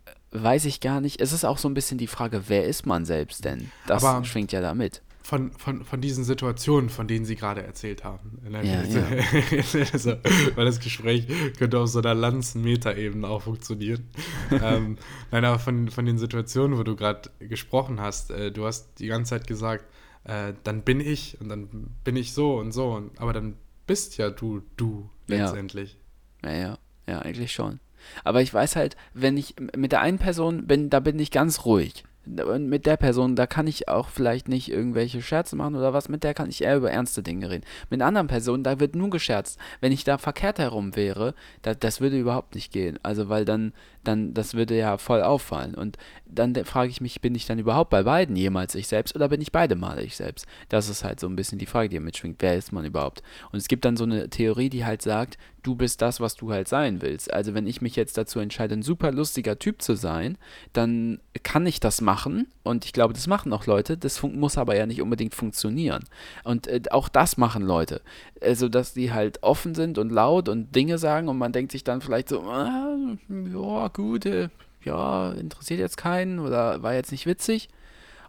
äh, weiß ich gar nicht. Es ist auch so ein bisschen die Frage, wer ist man selbst denn? Das Aber- schwingt ja da mit. Von, von, von diesen Situationen, von denen Sie gerade erzählt haben. Ne, Ja, also, weil das Gespräch könnte auf so einer Lanzen-Meta-Ebene auch funktionieren. ähm, nein, aber von, von den Situationen, wo du gerade gesprochen hast, äh, du hast die ganze Zeit gesagt, äh, dann bin ich und dann bin ich so und so. Und, aber dann bist ja du, du Ja. letztendlich. Ja, ja, ja, eigentlich schon. Aber ich weiß halt, wenn ich mit der einen Person bin, da bin ich ganz ruhig. Mit der Person, da kann ich auch vielleicht nicht irgendwelche Scherze machen oder was, mit der kann ich eher über ernste Dinge reden. Mit anderen Person, da wird nur gescherzt. Wenn ich da verkehrt herum wäre, da, das würde überhaupt nicht gehen. Also, weil dann, dann, das würde ja voll auffallen. Und dann frage ich mich, bin ich dann überhaupt bei beiden jemals ich selbst oder bin ich beide Mal ich selbst? Das ist halt so ein bisschen die Frage, die mitschwingt. Wer ist man überhaupt? Und es gibt dann so eine Theorie, die halt sagt, du bist das, was du halt sein willst. Also wenn ich mich jetzt dazu entscheide, ein super lustiger Typ zu sein, dann kann ich das machen. Und ich glaube, das machen auch Leute. Das muss aber ja nicht unbedingt funktionieren. Und äh, auch das machen Leute. Also, dass die halt offen sind und laut und Dinge sagen und man denkt sich dann vielleicht so, ah, ja, gut, äh, ja, interessiert jetzt keinen oder war jetzt nicht witzig.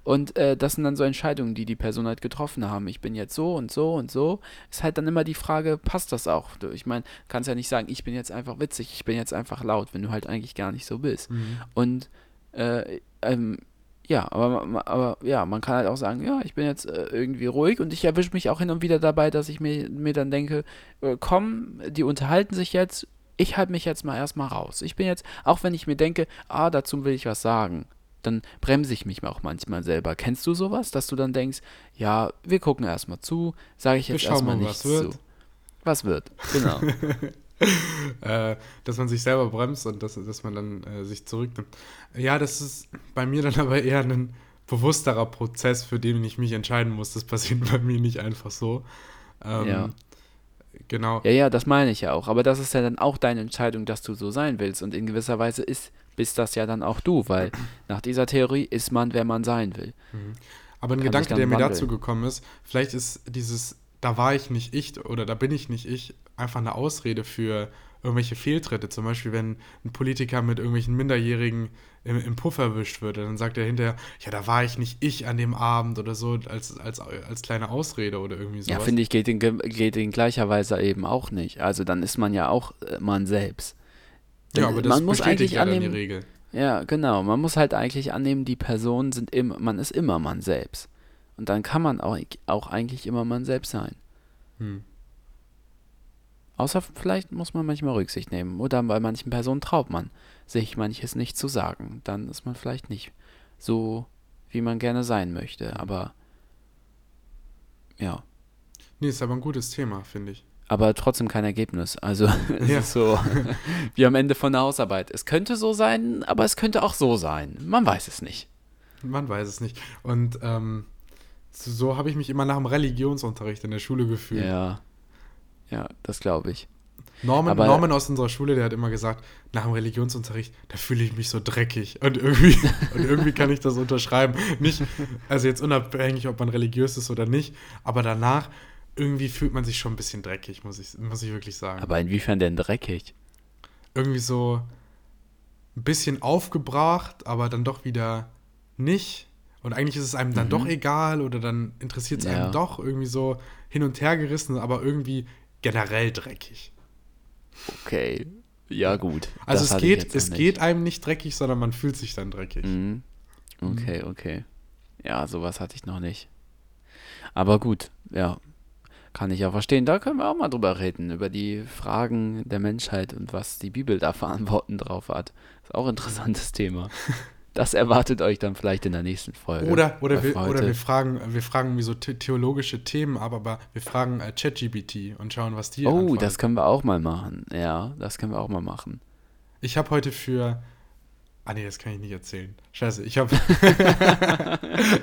Und äh, das sind dann so Entscheidungen, die die Person halt getroffen haben. Ich bin jetzt so und so und so. Ist halt dann immer die Frage, passt das auch? Ich meine, kannst ja nicht sagen, ich bin jetzt einfach witzig, ich bin jetzt einfach laut, wenn du halt eigentlich gar nicht so bist. Und äh, ähm, ja, aber, aber ja, man kann halt auch sagen, ja, ich bin jetzt äh, irgendwie ruhig und ich erwische mich auch hin und wieder dabei, dass ich mir, mir dann denke, äh, komm, die unterhalten sich jetzt, ich halte mich jetzt mal erstmal raus. Ich bin jetzt, auch wenn ich mir denke, ah, dazu will ich was sagen, dann bremse ich mich auch manchmal selber. Kennst du sowas, dass du dann denkst, ja, wir gucken erstmal zu, sage ich jetzt erstmal mal, nichts was wird. zu. Was wird, genau. äh, dass man sich selber bremst und dass, dass man dann äh, sich zurücknimmt. Ja, das ist bei mir dann aber eher ein bewussterer Prozess, für den ich mich entscheiden muss. Das passiert bei mir nicht einfach so. Ähm, Ja. Genau. Ja, ja, das meine ich ja auch. Aber das ist ja dann auch deine Entscheidung, dass du so sein willst. Und in gewisser Weise ist, bist das ja dann auch du, weil nach dieser Theorie ist man, wer man sein will. Aber ein Kann Gedanke, der mir wandeln. dazu gekommen ist, vielleicht ist dieses, da war ich nicht ich oder da bin ich nicht ich, einfach eine Ausrede für irgendwelche Fehltritte. Zum Beispiel, wenn ein Politiker mit irgendwelchen Minderjährigen im, im Puff erwischt wird, dann sagt er hinterher, ja, da war ich nicht ich an dem Abend oder so, als, als, als kleine Ausrede oder irgendwie sowas. Ja, finde ich, geht in, ge- geht in gleicher Weise eben auch nicht. Also dann ist man ja auch äh, man selbst. Ja, aber das man muss eigentlich ja dann die annehmen, Regel. Ja, genau. Man muss halt eigentlich annehmen, die Personen sind immer, man ist immer man selbst. Und dann kann man auch, auch eigentlich immer man selbst sein. Hm. Außer vielleicht muss man manchmal Rücksicht nehmen. Oder bei manchen Personen traut man sich manches nicht zu sagen. Dann ist man vielleicht nicht so, wie man gerne sein möchte. Aber ja. Nee, ist aber ein gutes Thema, finde ich. Aber trotzdem kein Ergebnis. Also es Ja. ist so wie am Ende von der Hausarbeit. Es könnte so sein, aber es könnte auch so sein. Man weiß es nicht. Man weiß es nicht. Und ähm, so, so habe ich mich immer nach dem Religionsunterricht in der Schule gefühlt. Ja. Ja, das glaube ich. Norman, Aber- Norman aus unserer Schule, der hat immer gesagt, nach dem Religionsunterricht, da fühle ich mich so dreckig. Und irgendwie, und irgendwie kann ich das unterschreiben. Nicht, also jetzt unabhängig, ob man religiös ist oder nicht, aber danach irgendwie fühlt man sich schon ein bisschen dreckig, muss ich, muss ich wirklich sagen. Aber inwiefern denn dreckig? irgendwie so ein bisschen aufgebracht, aber dann doch wieder nicht. Und eigentlich ist es einem dann doch egal oder dann interessiert es Mhm. Ja. einem doch irgendwie so hin und her gerissen, aber irgendwie generell dreckig. Okay. Ja, gut. Also Das es geht, es geht einem nicht dreckig, sondern man fühlt sich dann dreckig. Mhm. Okay, okay. Ja, sowas hatte ich noch nicht. Aber gut, ja. Kann ich ja verstehen. Da können wir auch mal drüber reden, über die Fragen der Menschheit und was die Bibel da für Antworten drauf hat. Ist auch ein interessantes Thema. Das erwartet euch dann vielleicht in der nächsten Folge. Oder, oder, wir, oder wir fragen, wir fragen irgendwie so the theologische Themen ab, aber wir fragen äh, ChatGPT und schauen, was die Oh, antwortet. das können wir auch mal machen. Ja, das können wir auch mal machen. Ich habe heute für. Ah nee, das kann ich nicht erzählen. Scheiße, ich habe.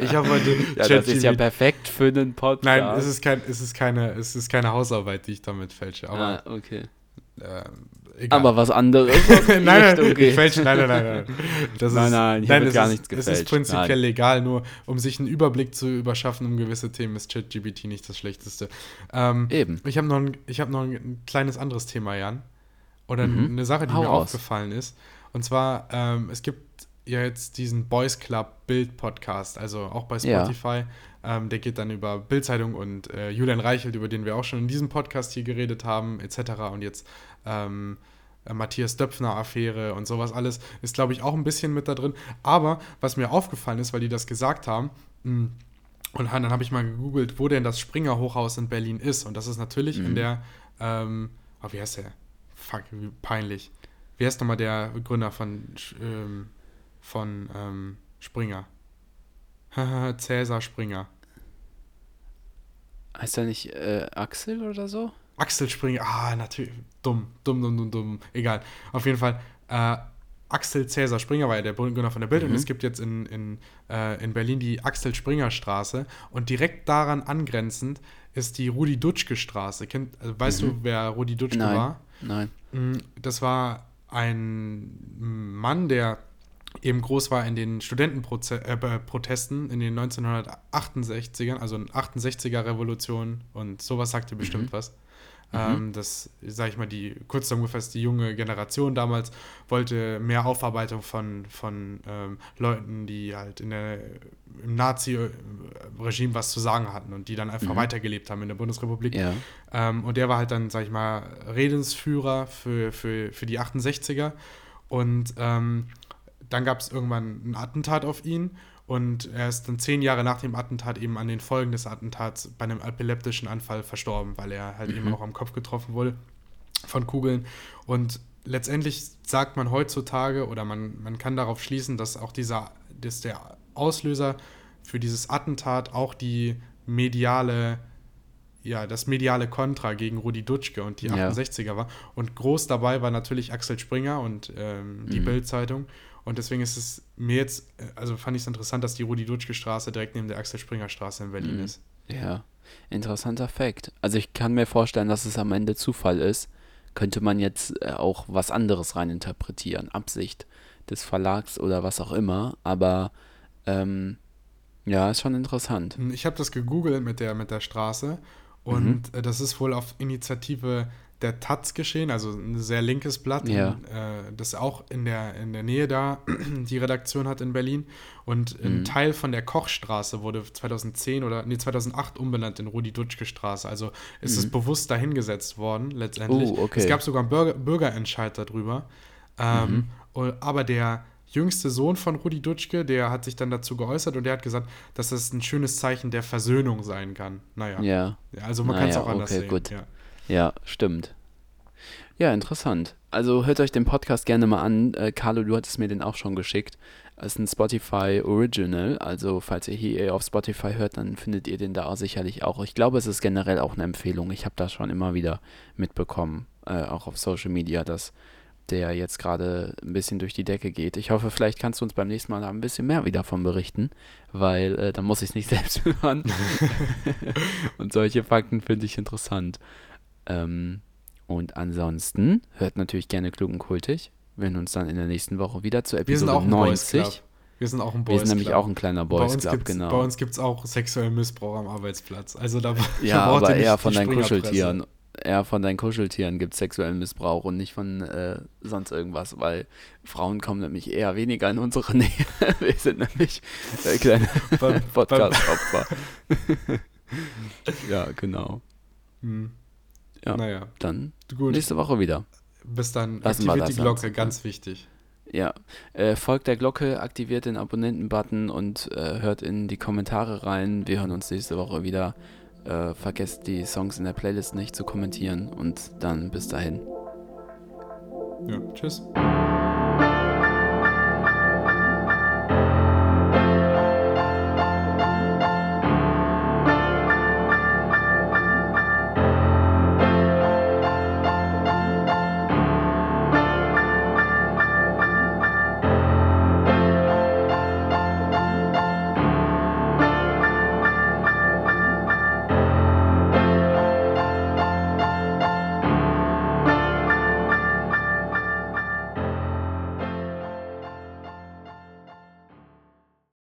ich habe heute. Ja, das ist ja perfekt für einen Podcast. Nein, es ist, kein, es, ist keine, es ist keine Hausarbeit, die ich damit fälsche. Aber, ah, okay. äh, egal. Aber was anderes. nein, nein, nein, nein, nein, nein. Das Nein, ist, nein, wird gar ist, nichts Es ist gefälscht. prinzipiell Nein. legal, nur um sich einen Überblick zu überschaffen um gewisse Themen ist ChatGPT nicht das Schlechteste. Ähm, Eben. Ich habe noch, ein, ich hab noch ein kleines anderes Thema, Jan. Oder eine Sache, die Mhm. Hau mir raus. aufgefallen ist. Und zwar, ähm, es gibt ja jetzt diesen Boys Club Bild Podcast, also auch bei Ja. Spotify. Ähm, der geht dann über Bildzeitung und äh, Julian Reichelt, über den wir auch schon in diesem Podcast hier geredet haben, etc. Und jetzt ähm, äh, Matthias Döpfner-Affäre und sowas alles ist, glaube ich, auch ein bisschen mit da drin. Aber was mir aufgefallen ist, weil die das gesagt haben, mh, und dann habe ich mal gegoogelt, wo denn das Springer Hochhaus in Berlin ist. Und das ist natürlich in der, ähm, oh, wie heißt der? Fuck, wie peinlich. Wie heißt nochmal der Gründer von, ähm, von ähm, Springer? Cäsar Springer. Heißt er nicht äh, Axel oder so? Axel Springer, ah, natürlich, dumm, dumm, dumm, dumm, dumm, egal. Auf jeden Fall, äh, Axel Cäsar Springer war ja der Gründer von der Bild und es gibt jetzt in, in, äh, in Berlin die Axel Springer Straße und direkt daran angrenzend ist die Rudi Dutschke Straße. Kennt, also, weißt du, wer Rudi Dutschke Nein. war? Nein. Mm, Das war ein Mann, der eben groß war in den Studentenprotesten in den 1968ern, also 68er Revolution und sowas sagt ihr bestimmt was. Ähm, das, sag ich mal, die, kurz zusammengefasst, die junge Generation damals wollte mehr Aufarbeitung von, von ähm, Leuten, die halt in der, im Nazi-Regime was zu sagen hatten und die dann einfach weitergelebt haben in der Bundesrepublik. Ja. Ähm, und der war halt dann, sag ich mal, Redensführer für, für, für die 68er. Und ähm, dann gab es irgendwann ein Attentat auf ihn. Und er ist dann zehn Jahre nach dem Attentat eben an den Folgen des Attentats bei einem epileptischen Anfall verstorben, weil er halt eben auch am Kopf getroffen wurde von Kugeln. Und letztendlich sagt man heutzutage oder man, man kann darauf schließen, dass auch dieser, dass der Auslöser für dieses Attentat auch die mediale, ja, das mediale Kontra gegen Rudi Dutschke und die Ja. 68er war. Und groß dabei war natürlich Axel Springer und ähm, die Bild-Zeitung. Und deswegen ist es mir jetzt, äh, also fand ich es interessant, dass die Rudi Dutschke Straße direkt neben der Axel Springer Straße in Berlin ist. Ja, interessanter Fakt. Also ich kann mir vorstellen, dass es am Ende Zufall ist. Könnte man jetzt äh, auch was anderes reininterpretieren, Absicht des Verlags oder was auch immer. Aber ähm, ja, ist schon interessant. Ich habe das gegoogelt mit der, mit der Straße und äh, das ist wohl auf Initiative der Taz geschehen, also ein sehr linkes Blatt, Ja. äh, das auch in der, in der Nähe da die Redaktion hat in Berlin. Und ein Teil von der Kochstraße wurde 2010 oder nee, 2008 umbenannt in Rudi-Dutschke-Straße. Also ist es bewusst dahingesetzt worden, letztendlich. Oh, okay. Es gab sogar einen Bürger, Bürgerentscheid darüber. Ähm, und- Aber der jüngste Sohn von Rudi Dutschke, der hat sich dann dazu geäußert und der hat gesagt, dass das ein schönes Zeichen der Versöhnung sein kann. Naja. Ja, also man kann es Naja, auch anders okay, sehen. gut. Ja. Ja, stimmt. Ja, interessant. Also hört euch den Podcast gerne mal an. Äh, Carlo, du hattest mir den auch schon geschickt. Es ist ein Spotify Original. Also falls ihr hier auf Spotify hört, dann findet ihr den da sicherlich auch. Ich glaube, es ist generell auch eine Empfehlung. Ich habe das schon immer wieder mitbekommen, äh, auch auf Social Media, dass der jetzt gerade ein bisschen durch die Decke geht. Ich hoffe, vielleicht kannst du uns beim nächsten Mal ein bisschen mehr wieder davon berichten, weil äh, dann muss ich es nicht selbst hören. Und solche Fakten finde ich interessant. Ähm, und ansonsten hört natürlich gerne klug und kultig. Wir hören uns dann in der nächsten Woche wieder zur Wir sind Episode Boys 90. Club. Wir sind auch ein Wir Boys sind nämlich Club. auch ein kleiner Boys Club, genau. Bei uns gibt es auch sexuellen Missbrauch am Arbeitsplatz. Also da, ja, aber eher von deinen. Kuscheltieren. Eher von deinen Kuscheltieren gibt es sexuellen Missbrauch und nicht von äh, sonst irgendwas, weil Frauen kommen nämlich eher weniger in unsere Nähe. Wir sind nämlich äh, kleine Podcast-Opfer. ja, genau. Hm. Ja. Naja, Dann gut. nächste Woche wieder. Bis dann. Lassen Aktiviert die Glocke, jetzt. ganz wichtig. Ja, äh, folgt der Glocke, aktiviert den Abonnenten-Button und äh, hört in die Kommentare rein. Wir hören uns nächste Woche wieder. Äh, vergesst die Songs in der Playlist nicht zu kommentieren und dann bis dahin. Ja, tschüss.